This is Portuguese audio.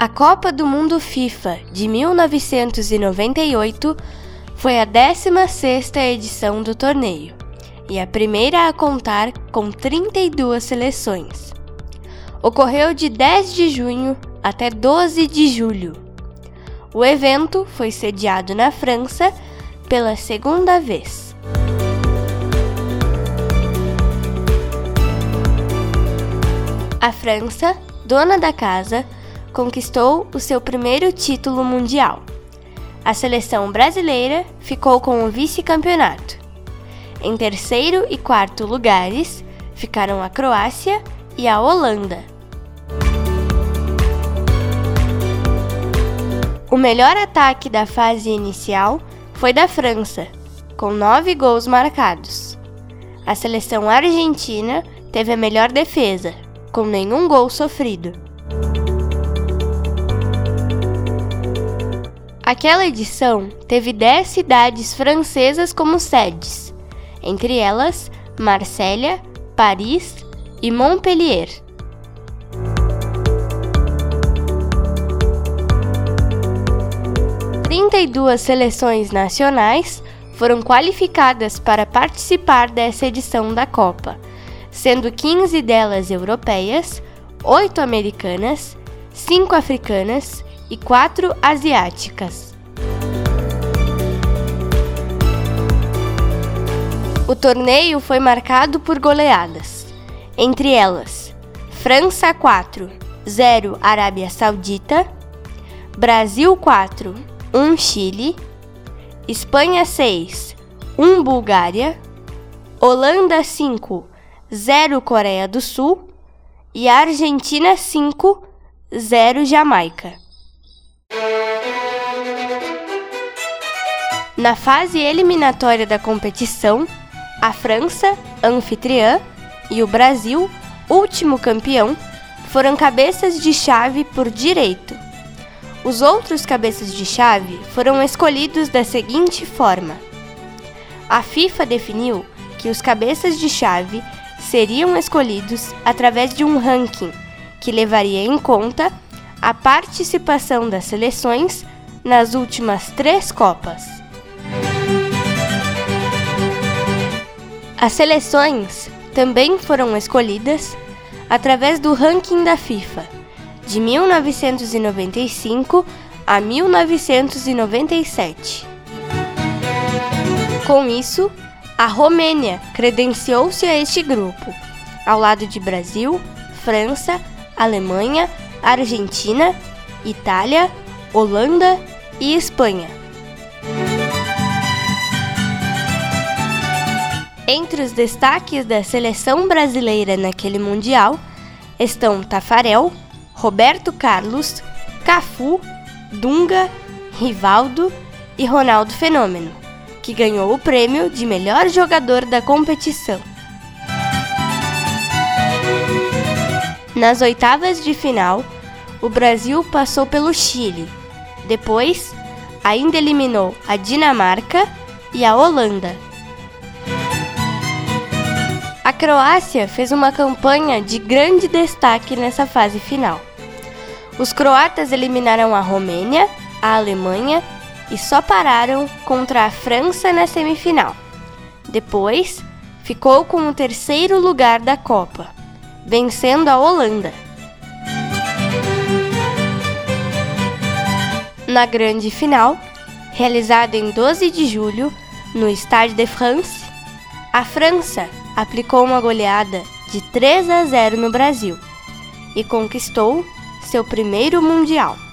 A Copa do Mundo FIFA de 1998 foi a 16ª edição do torneio e a primeira a contar com 32 seleções. Ocorreu de 10 de junho até 12 de julho. O evento foi sediado na França pela segunda vez. A França, dona da casa, conquistou o seu primeiro título mundial. A seleção brasileira ficou com o vice-campeonato. Em terceiro e quarto lugares ficaram a Croácia e a Holanda. O melhor ataque da fase inicial foi da França, com nove gols marcados. A seleção argentina teve a melhor defesa, com nenhum gol sofrido. Aquela edição teve 10 cidades francesas como sedes, entre elas Marsella, Paris e Montpellier. Trinta e duas seleções nacionais foram qualificadas para participar dessa edição da Copa, sendo 15 delas europeias, 8 americanas, 5 africanas e quatro asiáticas. O torneio foi marcado por goleadas, entre elas França 4, 0 Arábia Saudita, Brasil 4, 1 Chile, Espanha 6, 1 Bulgária, Holanda 5, 0 Coreia do Sul. E Argentina 5, 0 Jamaica. Na fase eliminatória da competição, a França, anfitriã, e o Brasil, último campeão, foram cabeças de chave por direito. Os outros cabeças de chave foram escolhidos da seguinte forma: a FIFA definiu que os cabeças de chave seriam escolhidos através de um ranking que levaria em conta a participação das seleções nas últimas três Copas. As seleções também foram escolhidas através do ranking da FIFA de 1995 a 1997. Com isso, a Romênia credenciou-se a este grupo, ao lado de Brasil, França, Alemanha, Argentina, Itália, Holanda e Espanha. Entre os destaques da seleção brasileira naquele Mundial estão Tafarel, Roberto Carlos, Cafu, Dunga, Rivaldo e Ronaldo Fenômeno, que ganhou o prêmio de melhor jogador da competição. Nas oitavas de final, o Brasil passou pelo Chile. Depois, ainda eliminou a Dinamarca e a Holanda. A Croácia fez uma campanha de grande destaque nessa fase final. Os croatas eliminaram a Romênia, a Alemanha e só pararam contra a França na semifinal. Depois, ficou com o terceiro lugar da Copa vencendo a Holanda. Na grande final, realizada em 12 de julho no Stade de France, a França aplicou uma goleada de 3 a 0 no Brasil e conquistou seu primeiro Mundial.